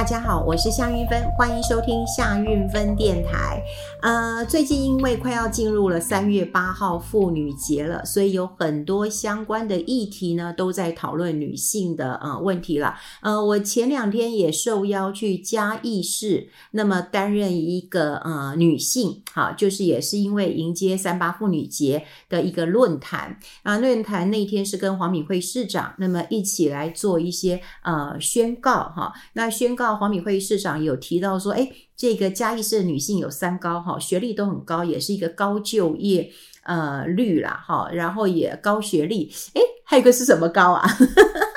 大家好，我是夏运芬，欢迎收听夏运芬电台。呃，最近因为快要进入了三月八号妇女节了，所以有很多相关的议题呢都在讨论女性的呃问题了。呃，我前两天也受邀去嘉义市，那么担任一个呃女性，好，就是也是因为迎接三八妇女节的一个论坛啊。论坛那天是跟黄敏惠市长，那么一起来做一些呃宣告哈。那宣告。黄敏惠市长有提到说，哎，这个嘉义市的女性有三高哈，学历都很高，也是一个高就业呃率啦哈，然后也高学历，哎，还有一个是什么高啊？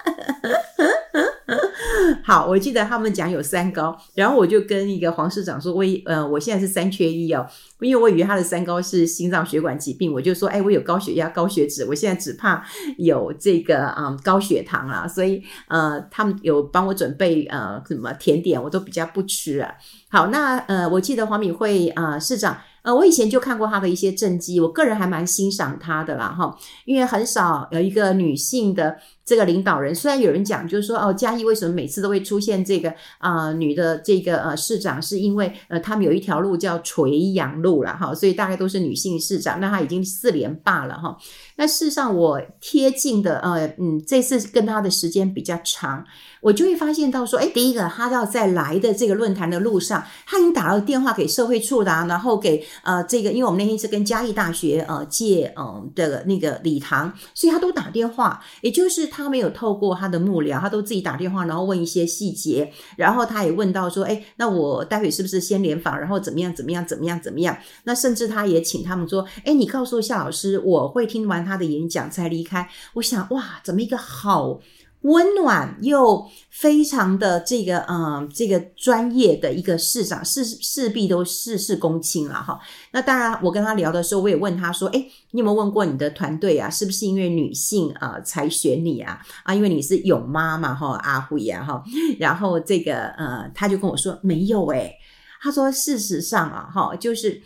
好，我记得他们讲有三高，然后我就跟一个黄市长说，我呃，我现在是三缺一哦，因为我以为他的三高是心脏血管疾病，我就说，哎，我有高血压、高血脂，我现在只怕有这个啊、高血糖啊，所以呃，他们有帮我准备呃什么甜点，我都比较不吃啊。好，那呃，我记得黄敏惠啊、市长。呃，我以前就看过他的一些政绩，我个人还蛮欣赏他的啦，哈，因为很少有一个女性的这个领导人。虽然有人讲，就是说，哦，嘉义为什么每次都会出现这个啊、女的这个呃市长，是因为呃他们有一条路叫垂杨路啦，哈，所以大概都是女性市长。那他已经四连霸了，哈。那事实上，我贴近的呃嗯，这次跟他的时间比较长，我就会发现到说，哎，第一个，他要在来的这个论坛的路上，他已经打了电话给社会处的，然后给。呃，这个，因为我们那天是跟嘉义大学呃借嗯的那个礼堂，所以他都打电话，也就是他没有透过他的幕僚，他都自己打电话，然后问一些细节，然后他也问到说，哎，那我待会是不是先联访，然后怎么样怎么样怎么样怎么样？那甚至他也请他们说，哎，你告诉夏老师，我会听完他的演讲才离开。我想，哇，怎么一个好。温暖又非常的这个，嗯，这个专业的一个市长，势势必都事事躬亲了哈。那当然，我跟他聊的时候，我也问他说：“诶，你有没有问过你的团队啊？是不是因为女性啊才选你啊？啊，因为你是勇妈嘛哈，阿慧呀哈。然后这个，呃，他就跟我说没有诶，他说事实上啊哈，就是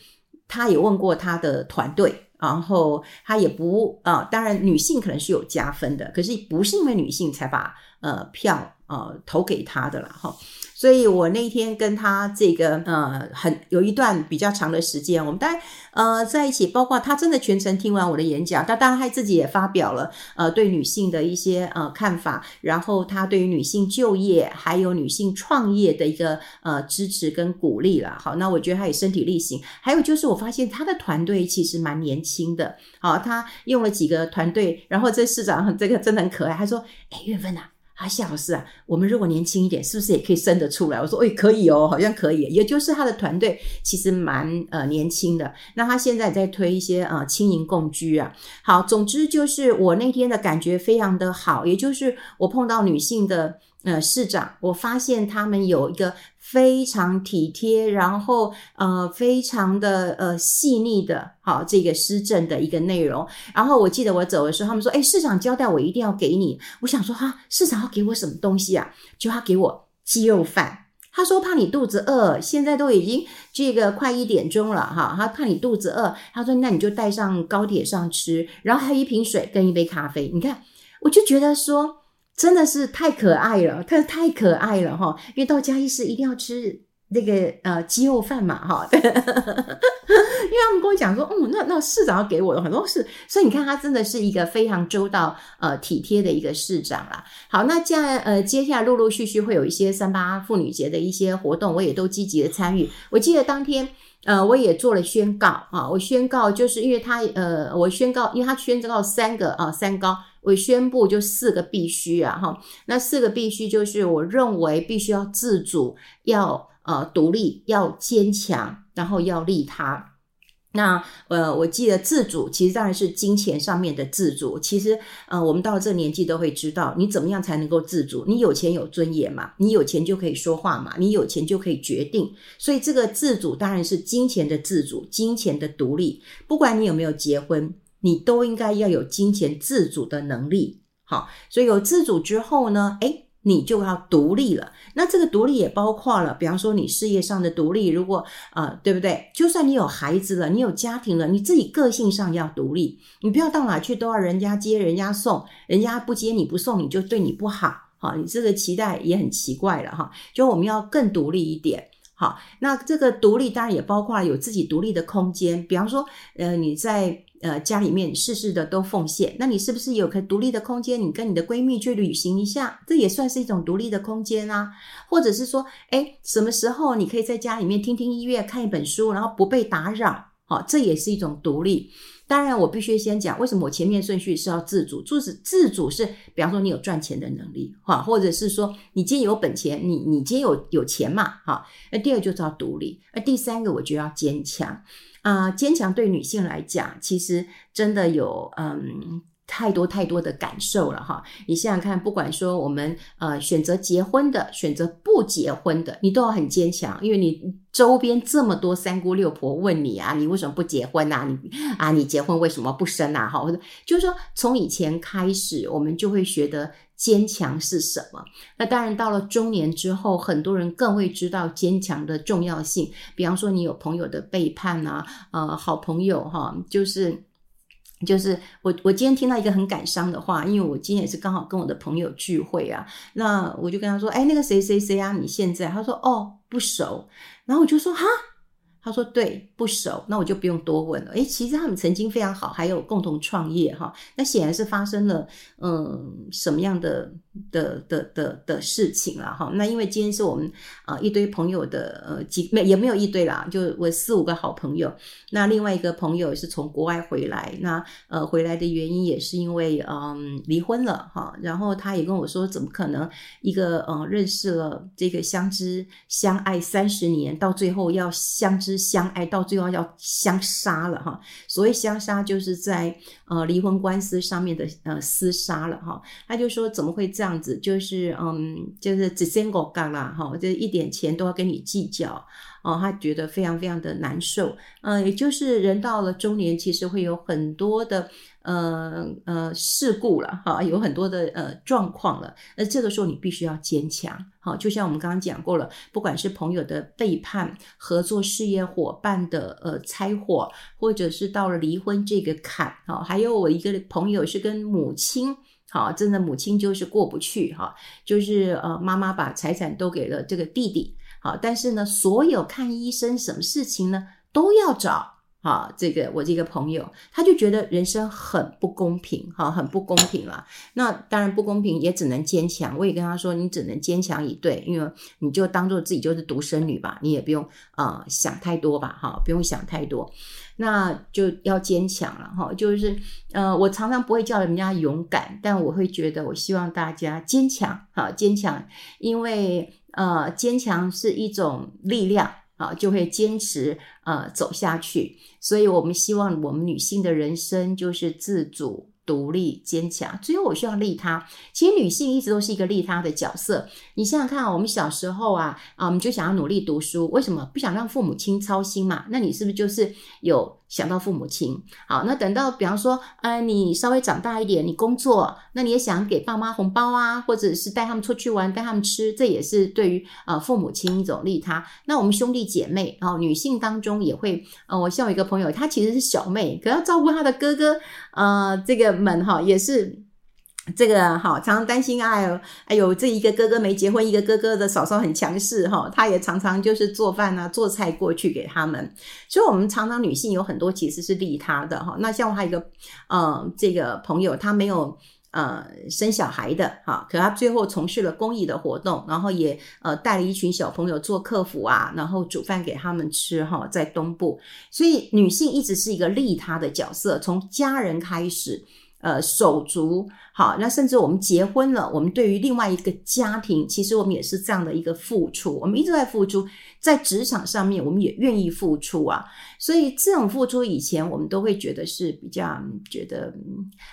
他也问过他的团队。”然后他也不啊、当然女性可能是有加分的，可是不是因为女性才把呃票啊投给他的啦哈。所以我那天跟他这个呃很有一段比较长的时间，我们大概呃在一起，包括他真的全程听完我的演讲，他当然他自己也发表了呃对女性的一些呃看法，然后他对于女性就业还有女性创业的一个呃支持跟鼓励了。好，那我觉得他也身体力行。还有就是我发现他的团队其实蛮年轻的，好，他用了几个团队，然后这市长 这个真的很可爱，他说：“哎，韵芬呐。”啊，夏老师啊，我们如果年轻一点，是不是也可以生得出来？我说，哎，可以哦，好像可以。也就是他的团队其实蛮呃年轻的。那他现在在推一些呃轻盈共居啊。好，总之就是我那天的感觉非常的好，也就是我碰到女性的。呃，市长，我发现他们有一个非常体贴，然后呃，非常的呃细腻的，好这个施政的一个内容。然后我记得我走的时候，他们说：“哎，市长交代我一定要给你。”我想说：“哈，市长要给我什么东西啊？”就他给我鸡肉饭。他说：“怕你肚子饿，现在都已经这个快一点钟了，哈，他怕你肚子饿。”他说：“那你就带上高铁上吃，然后还有一瓶水跟一杯咖啡。”你看，我就觉得说。真的是太可爱了，太太可爱了哈！因为到嘉义市一定要吃那个呃鸡肉饭嘛哈，因为他们跟我讲说，嗯，那那市长要给我的很多事，所以你看他真的是一个非常周到呃体贴的一个市长啦。好，那这样呃接下来陆陆续续会有一些三八妇女节的一些活动，我也都积极的参与。我记得当天呃我也做了宣告啊，我宣告就是因为他呃我宣告，因为他宣告三个啊三高。我宣布就四个必须啊，哈，那四个必须就是我认为必须要自主，要呃独立，要坚强，然后要利他。那呃，我记得自主其实当然是金钱上面的自主。其实呃，我们到了这年纪都会知道，你怎么样才能够自主？你有钱有尊严嘛？你有钱就可以说话嘛？你有钱就可以决定。所以这个自主当然是金钱的自主，金钱的独立。不管你有没有结婚。你都应该要有金钱自主的能力，好，所以有自主之后呢，诶，你就要独立了。那这个独立也包括了，比方说你事业上的独立，如果呃，对不对？就算你有孩子了，你有家庭了，你自己个性上要独立，你不要到哪去都要人家接人家送，人家不接你不送你就对你不好。好，你这个期待也很奇怪了哈。就我们要更独立一点。好，那这个独立当然也包括了有自己独立的空间，比方说，呃，你在呃家里面事事的都奉献，那你是不是有个独立的空间？你跟你的闺蜜去旅行一下，这也算是一种独立的空间啊。或者是说，诶，什么时候你可以在家里面听听音乐、看一本书，然后不被打扰，好，这也是一种独立。当然，我必须先讲为什么我前面顺序是要自主，就是自主是，比方说你有赚钱的能力，哈，或者是说你今天有本钱，你你今天有有钱嘛，哈。那第二就是要独立，那第三个我就要坚强啊，坚强对女性来讲，其实真的有嗯。太多太多的感受了哈！你想想看，不管说我们呃选择结婚的，选择不结婚的，你都要很坚强，因为你周边这么多三姑六婆问你啊，你为什么不结婚啊？你啊，你结婚为什么不生啊？哈，就是说，从以前开始，我们就会学得坚强是什么。那当然，到了中年之后，很多人更会知道坚强的重要性。比方说，你有朋友的背叛啊，呃，好朋友哈，就是。就是我，我今天听到一个很感伤的话，因为我今天也是刚好跟我的朋友聚会啊，那我就跟他说，哎，那个谁谁谁啊，你现在？他说，哦，不熟，然后我就说，哈。他说：“对，不熟，那我就不用多问了。诶，其实他们曾经非常好，还有共同创业哈。那显然是发生了嗯什么样的的的的的事情了哈。那因为今天是我们啊、呃、一堆朋友的呃几没也没有一堆啦，就我四五个好朋友。那另外一个朋友是从国外回来，那呃回来的原因也是因为嗯离婚了哈。然后他也跟我说，怎么可能一个嗯、认识了这个相知相爱三十年，到最后要相知。”相爱到最后要相杀了哈，所谓相杀就是在呃离婚官司上面的呃厮杀了哈。他就说怎么会这样样子？就是嗯，就是只先狗干啦哈，就一点钱都要跟你计较哦，他觉得非常非常的难受。嗯，也就是人到了中年，其实会有很多的。呃呃，事故了哈，有很多的呃状况了。那这个时候你必须要坚强，好，就像我们刚刚讲过了，不管是朋友的背叛、合作事业伙伴的呃拆伙，或者是到了离婚这个坎，好，还有我一个朋友是跟母亲，好，真的母亲就是过不去哈，就是呃妈妈把财产都给了这个弟弟，好，但是呢，所有看医生什么事情呢都要找。啊，这个我这个朋友，他就觉得人生很不公平，哈，很不公平了。那当然不公平，也只能坚强。我也跟他说，你只能坚强以对，因为你就当做自己就是独生女吧，你也不用啊、想太多吧，哈，不用想太多，那就要坚强了，哈。就是呃，我常常不会叫人家勇敢，但我会觉得，我希望大家坚强，哈，坚强，因为呃，坚强是一种力量。啊，就会坚持呃走下去，所以我们希望我们女性的人生就是自主。独立坚强，最后我需要利他。其实女性一直都是一个利他的角色。你想想看，我们小时候啊啊，我们就想要努力读书，为什么不想让父母亲操心嘛？那你是不是就是有想到父母亲？好，那等到比方说，呃，你稍微长大一点，你工作，那你也想给爸妈红包啊，或者是带他们出去玩，带他们吃，这也是对于啊父母亲一种利他。那我们兄弟姐妹，然后女性当中也会，呃，我像我一个朋友，她其实是小妹，可要照顾她的哥哥，呃，这个。们哈也是这个哈，常常担心哎呦哎呦，这一个哥哥没结婚，一个哥哥的嫂嫂很强势哈，他也常常就是做饭啊做菜过去给他们，所以我们常常女性有很多其实是利他的哈。那像我还有一个呃这个朋友，他没有呃生小孩的哈，可他最后从事了公益的活动，然后也呃带了一群小朋友做客服啊，然后煮饭给他们吃哈，在东部，所以女性一直是一个利他的角色，从家人开始。呃，手足好，那甚至我们结婚了，我们对于另外一个家庭，其实我们也是这样的一个付出，我们一直在付出，在职场上面，我们也愿意付出啊。所以这种付出，以前我们都会觉得是比较觉得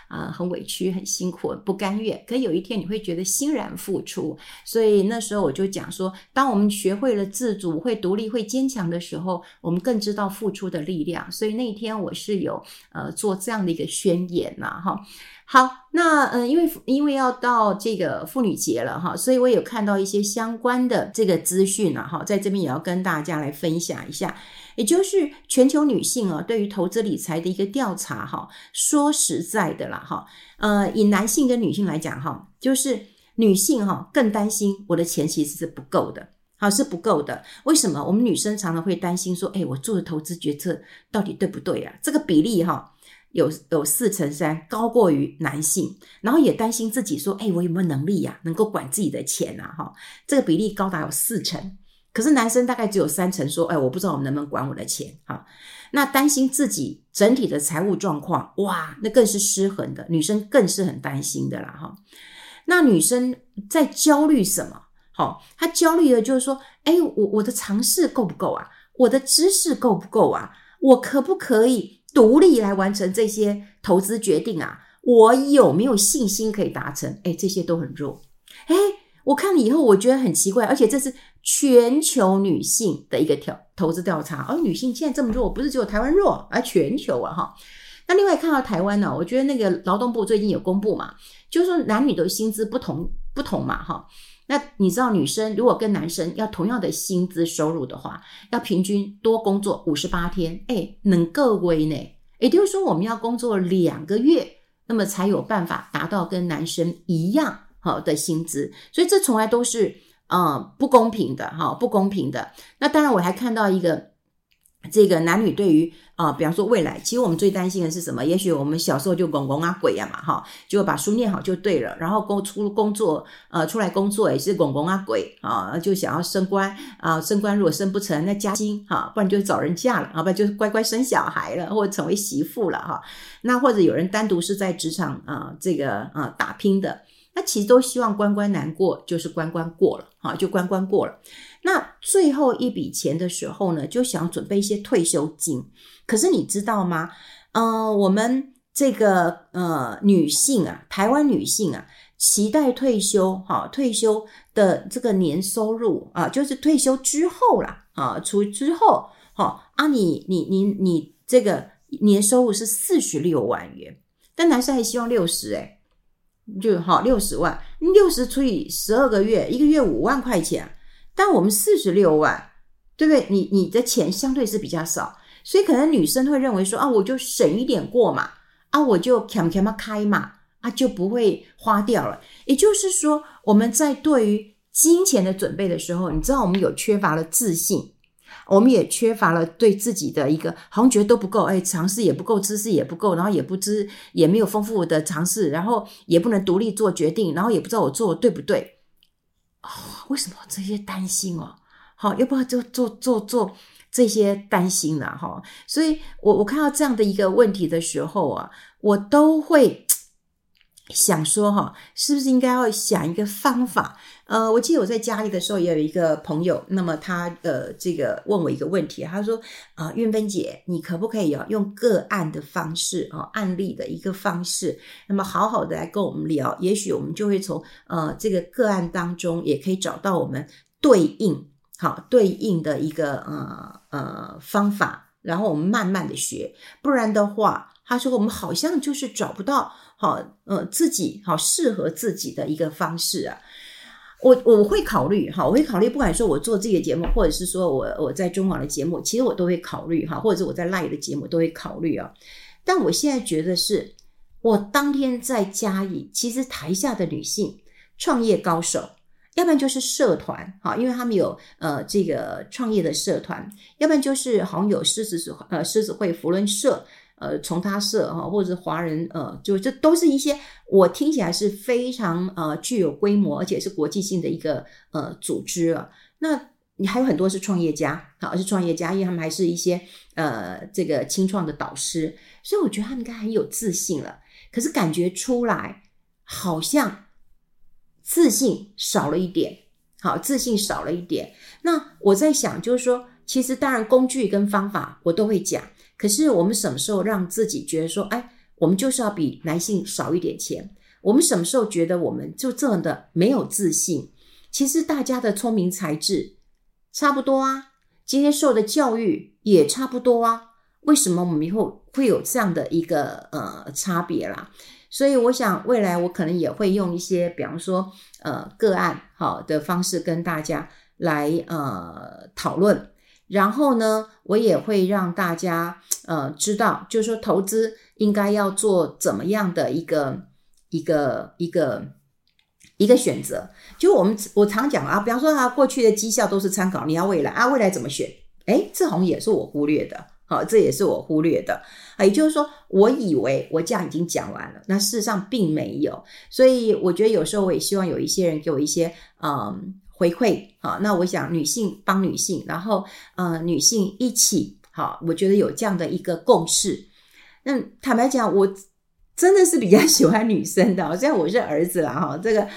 啊、很委屈、很辛苦、不甘愿。可有一天你会觉得欣然付出。所以那时候我就讲说，当我们学会了自主、会独立、会坚强的时候，我们更知道付出的力量。所以那一天我是有呃做这样的一个宣言呐，哈。好，那嗯，因为因为要到这个妇女节了哈，所以我有看到一些相关的这个资讯啊，哈，在这边也要跟大家来分享一下，也就是全球女性啊，对于投资理财的一个调查哈，说实在的啦哈，呃，以男性跟女性来讲哈，就是女性哈更担心我的钱其实是不够的，好是不够的。为什么？我们女生常常会担心说，哎，我做的投资决策到底对不对啊？这个比例哈有有四成三，高过于男性。然后也担心自己说，哎，我有没有能力呀，能够管自己的钱啊？哈，这个比例高达有四成。可是男生大概只有三成说，哎，我不知道我能不能管我的钱。哈，那担心自己整体的财务状况，哇，那更是失衡的。女生更是很担心的啦，哈。那女生在焦虑什么？好，她焦虑的就是说，哎，我我的尝试够不够啊？我的知识够不够啊？我可不可以独立来完成这些投资决定啊？我有没有信心可以达成？哎，这些都很弱。哎，我看了以后，我觉得很奇怪，而且这是全球女性的一个调投资调查，而女性现在这么弱，不是只有台湾弱，而全球啊，哈。那另外看到台湾呢，我觉得那个劳动部最近有公布嘛，就是说男女的薪资不同不同嘛，哈。那你知道女生如果跟男生要同样的薪资收入的话，要平均多工作五十八天，哎，能够为呢？也就是说我们要工作两个月，那么才有办法达到跟男生一样好的薪资，所以这从来都是呃不公平的哈，不公平的。那当然我还看到一个。这个男女对于啊、比方说未来，其实我们最担心的是什么？也许我们小时候就公公啊鬼呀嘛哈，就把书念好就对了。然后工出工作，呃，出来工作也是公公啊鬼啊，就想要升官啊、升官如果升不成，那加薪哈，不然就找人嫁了啊，不然就乖乖生小孩了，或者成为媳妇了哈。那或者有人单独是在职场啊、这个啊、打拼的。那其实都希望关关难过，就是关关过了，哈，就关关过了。那最后一笔钱的时候呢，就想准备一些退休金。可是你知道吗？呃，我们这个呃女性啊，台湾女性啊，期待退休，哈，退休的这个年收入啊，就是退休之后啦，啊，除之后，哈啊你，你你你你这个年收入是四十六万元，但男生还希望六十，诶就好六十万，六十除以十二个月，一个月五万块钱。但我们四十六万，对不对？你你的钱相对是比较少，所以可能女生会认为说啊，我就省一点过嘛，啊，我就砍砍嘛开嘛，啊，就不会花掉了。也就是说，我们在对于金钱的准备的时候，你知道我们有缺乏了自信。我们也缺乏了对自己的一个，好像觉得都不够，哎，尝试也不够，知识也不够，然后也不知，也没有丰富的尝试，然后也不能独立做决定，然后也不知道我做的对不对，哦，为什么这些担心哦？好，要不要就做做做这些担心呢？哈，所以我我看到这样的一个问题的时候啊，我都会。想说哈，是不是应该要想一个方法？呃，我记得我在家里的时候也有一个朋友，那么他呃这个问我一个问题，他说啊，韵芬姐，你可不可以啊用个案的方式啊，案例的一个方式，那么好好的来跟我们聊，也许我们就会从呃这个个案当中也可以找到我们对应好对应的一个呃呃方法，然后我们慢慢的学，不然的话。他说：“我们好像就是找不到好，呃，自己好适合自己的一个方式啊。我我会考虑哈，我会考虑，不管说我做这个节目，或者是说我我在中广的节目，其实我都会考虑哈，或者是我在赖的节目都会考虑啊。但我现在觉得是，我当天在嘉义，其实台下的女性创业高手，要不然就是社团哈，因为他们有呃这个创业的社团，要不然就是好像有狮子呃狮子会扶轮社。”呃，从他社哈，或者是华人呃，就这都是一些我听起来是非常呃具有规模，而且是国际性的一个呃组织啊。那你还有很多是创业家，好，是创业家，因为他们还是一些呃这个清创的导师，所以我觉得他们应该很有自信了。可是感觉出来好像自信少了一点，好，自信少了一点。那我在想，就是说，其实当然工具跟方法我都会讲。可是我们什么时候让自己觉得说，哎，我们就是要比男性少一点钱？我们什么时候觉得我们就这么的没有自信？其实大家的聪明才智差不多啊，今天受的教育也差不多啊，为什么我们以后会有这样的一个呃差别啦？所以我想未来我可能也会用一些，比方说呃个案好的方式跟大家来呃讨论。然后呢，我也会让大家呃知道，就是说投资应该要做怎么样的一个一个一个一个选择。就我们我常讲啊，比方说啊，过去的绩效都是参考，你要未来啊，未来怎么选？诶，这好像也是我忽略的。好，这也是我忽略的啊。也就是说，我以为我这样已经讲完了，那事实上并没有。所以我觉得有时候我也希望有一些人给我一些嗯回馈。好，那我想女性帮女性，然后呃女性一起好，我觉得有这样的一个共识。那坦白讲，我。真的是比较 喜欢女生的，虽然我是儿子了哈，这个，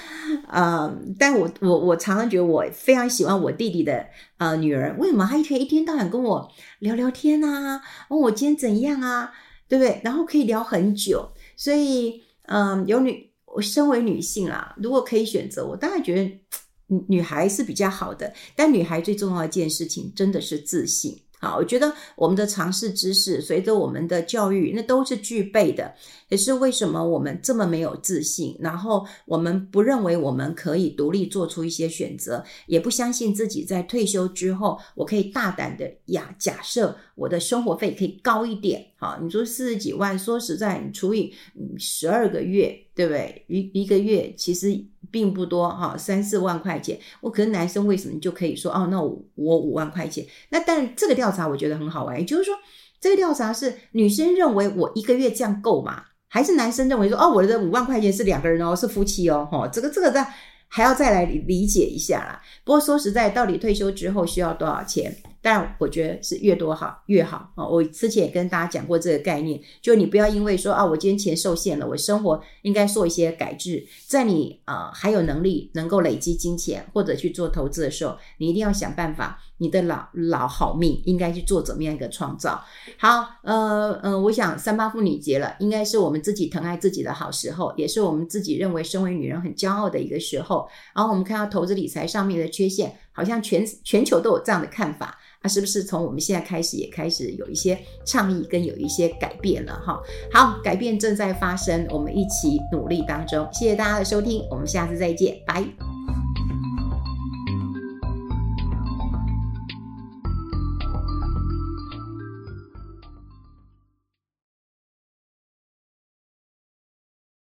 呃，但我我我常常觉得我非常喜欢我弟弟的呃女儿，为什么她可以一天到晚跟我聊聊天啊？问我今天怎样啊？对不对？然后可以聊很久，所以嗯、有女，我身为女性啦，如果可以选择，我当然觉得女女孩是比较好的，但女孩最重要的一件事情真的是自信。好，我觉得我们的常识知识随着我们的教育，那都是具备的。可是为什么我们这么没有自信？然后我们不认为我们可以独立做出一些选择，也不相信自己在退休之后，我可以大胆的呀，假设我的生活费可以高一点。好，你说四十几万，说实在，你除以十二个月，对不对？一一个月其实并不多哈，三四万块钱。我可能男生为什么就可以说哦，那我我五万块钱？那但这个调查我觉得很好玩，也就是说，这个调查是女生认为我一个月这样够吗？还是男生认为说哦，我的五万块钱是两个人哦，是夫妻哦，哈，这个这个在还要再来理解一下啦。不过说实在，到底退休之后需要多少钱？但我觉得是越多好越好啊！我之前也跟大家讲过这个概念，就你不要因为说啊，我今天钱受限了，我生活应该做一些改制。在你啊、呃、还有能力能够累积金钱或者去做投资的时候，你一定要想办法，你的老老好命应该去做怎么样一个创造。好，呃呃，我想三八妇女节了，应该是我们自己疼爱自己的好时候，也是我们自己认为身为女人很骄傲的一个时候。然后我们看到投资理财上面的缺陷，好像全全球都有这样的看法。那是不是从我们现在开始也开始有一些倡议跟有一些改变了哈？好，改变正在发生，我们一起努力当中。谢谢大家的收听，我们下次再见，拜。